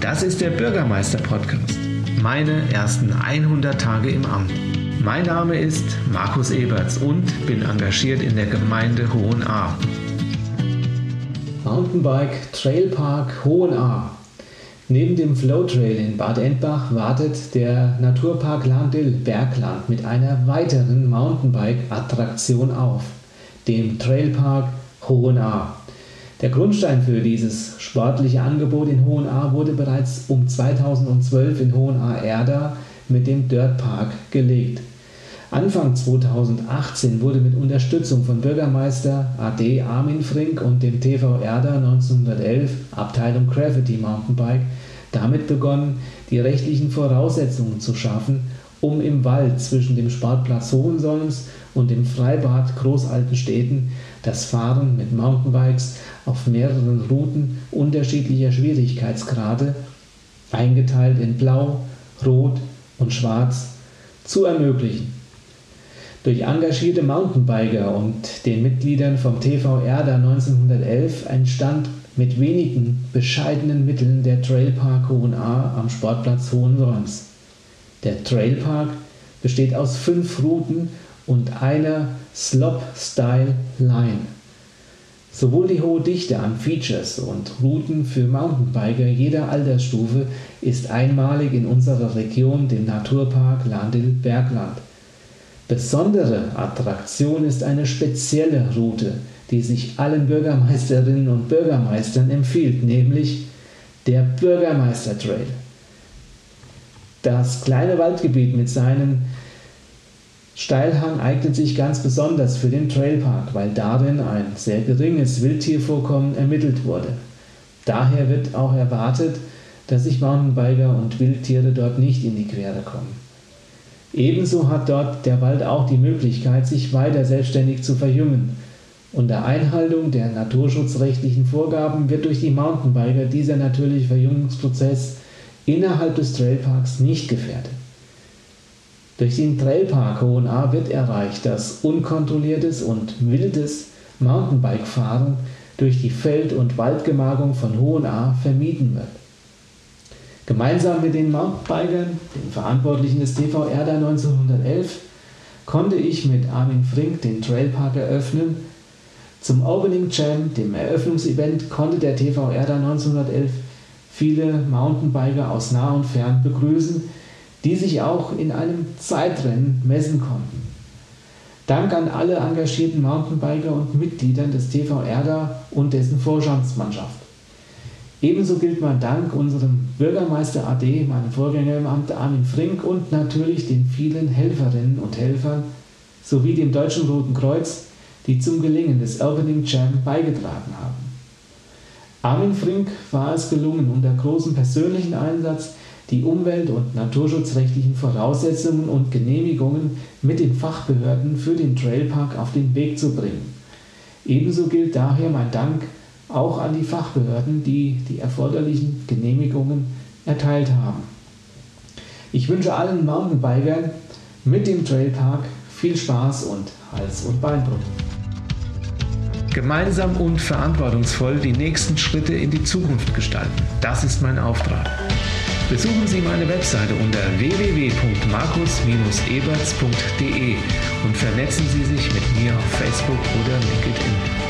Das ist der Bürgermeister-Podcast. Meine ersten 100 Tage im Amt. Mein Name ist Markus Eberts und bin engagiert in der Gemeinde Hohenahr. Mountainbike Trailpark Hohenahr. Neben dem Flow Trail in Bad Endbach wartet der Naturpark Landil Bergland mit einer weiteren Mountainbike-Attraktion auf, dem Trailpark Hohenahr. Der Grundstein für dieses sportliche Angebot in Hohenahr wurde bereits um 2012 in Hohenahr-Erda mit dem Dirtpark gelegt. Anfang 2018 wurde mit Unterstützung von Bürgermeister AD Armin Frink und dem TV Erda 1911 Abteilung Gravity Mountainbike damit begonnen, die rechtlichen Voraussetzungen zu schaffen, um im Wald zwischen dem Sportplatz Hohensolms und dem Freibad Großaltenstädten das Fahren mit Mountainbikes auf mehreren Routen unterschiedlicher Schwierigkeitsgrade, eingeteilt in Blau, Rot und Schwarz, zu ermöglichen. Durch engagierte Mountainbiker und den Mitgliedern vom TV Erda 1911 entstand mit wenigen bescheidenen Mitteln der Trailpark Hohenahr am Sportplatz Hohensolms. Der Trailpark besteht aus fünf Routen und einer Slop-Style-Line. Sowohl die hohe Dichte an Features und Routen für Mountainbiker jeder Altersstufe ist einmalig in unserer Region, dem Naturpark Landil-Bergland. Besondere Attraktion ist eine spezielle Route, die sich allen Bürgermeisterinnen und Bürgermeistern empfiehlt, nämlich der Bürgermeister Trail. Das kleine Waldgebiet mit seinen Steilhang eignet sich ganz besonders für den Trailpark, weil darin ein sehr geringes Wildtiervorkommen ermittelt wurde. Daher wird auch erwartet, dass sich Mountainbiker und Wildtiere dort nicht in die Quere kommen. Ebenso hat dort der Wald auch die Möglichkeit, sich weiter selbstständig zu verjüngen. Unter Einhaltung der naturschutzrechtlichen Vorgaben wird durch die Mountainbiker dieser natürliche Verjüngungsprozess innerhalb des Trailparks nicht gefährdet. Durch den Trailpark Hohenahr wird erreicht, dass unkontrolliertes und wildes Mountainbike-Fahren durch die Feld- und Waldgemarkung von Hohenahr vermieden wird. Gemeinsam mit den Mountainbikern, den Verantwortlichen des TV Erda 1911, konnte ich mit Armin Frink den Trailpark eröffnen. Zum Opening Jam, dem Eröffnungsevent, konnte der TV Erda 1911 viele Mountainbiker aus nah und fern begrüßen, die sich auch in einem Zeitrennen messen konnten. Dank an alle engagierten Mountainbiker und Mitgliedern des TV Erda und dessen Vorstandsmannschaft. Ebenso gilt mein Dank unserem Bürgermeister AD, meinem Vorgänger im Amt Armin Frink und natürlich den vielen Helferinnen und Helfern sowie dem Deutschen Roten Kreuz, die zum Gelingen des Opening Jam beigetragen haben. Armin Frink war es gelungen, unter großem persönlichen Einsatz die umwelt- und naturschutzrechtlichen Voraussetzungen und Genehmigungen mit den Fachbehörden für den Trailpark auf den Weg zu bringen. Ebenso gilt daher mein Dank auch an die Fachbehörden, die die erforderlichen Genehmigungen erteilt haben. Ich wünsche allen Mountainbikern mit dem Trailpark viel Spaß und Hals- und Beinbruch. Gemeinsam und verantwortungsvoll die nächsten Schritte in die Zukunft gestalten. Das ist mein Auftrag. Besuchen Sie meine Webseite unter www.markus-eberts.de und vernetzen Sie sich mit mir auf Facebook oder LinkedIn.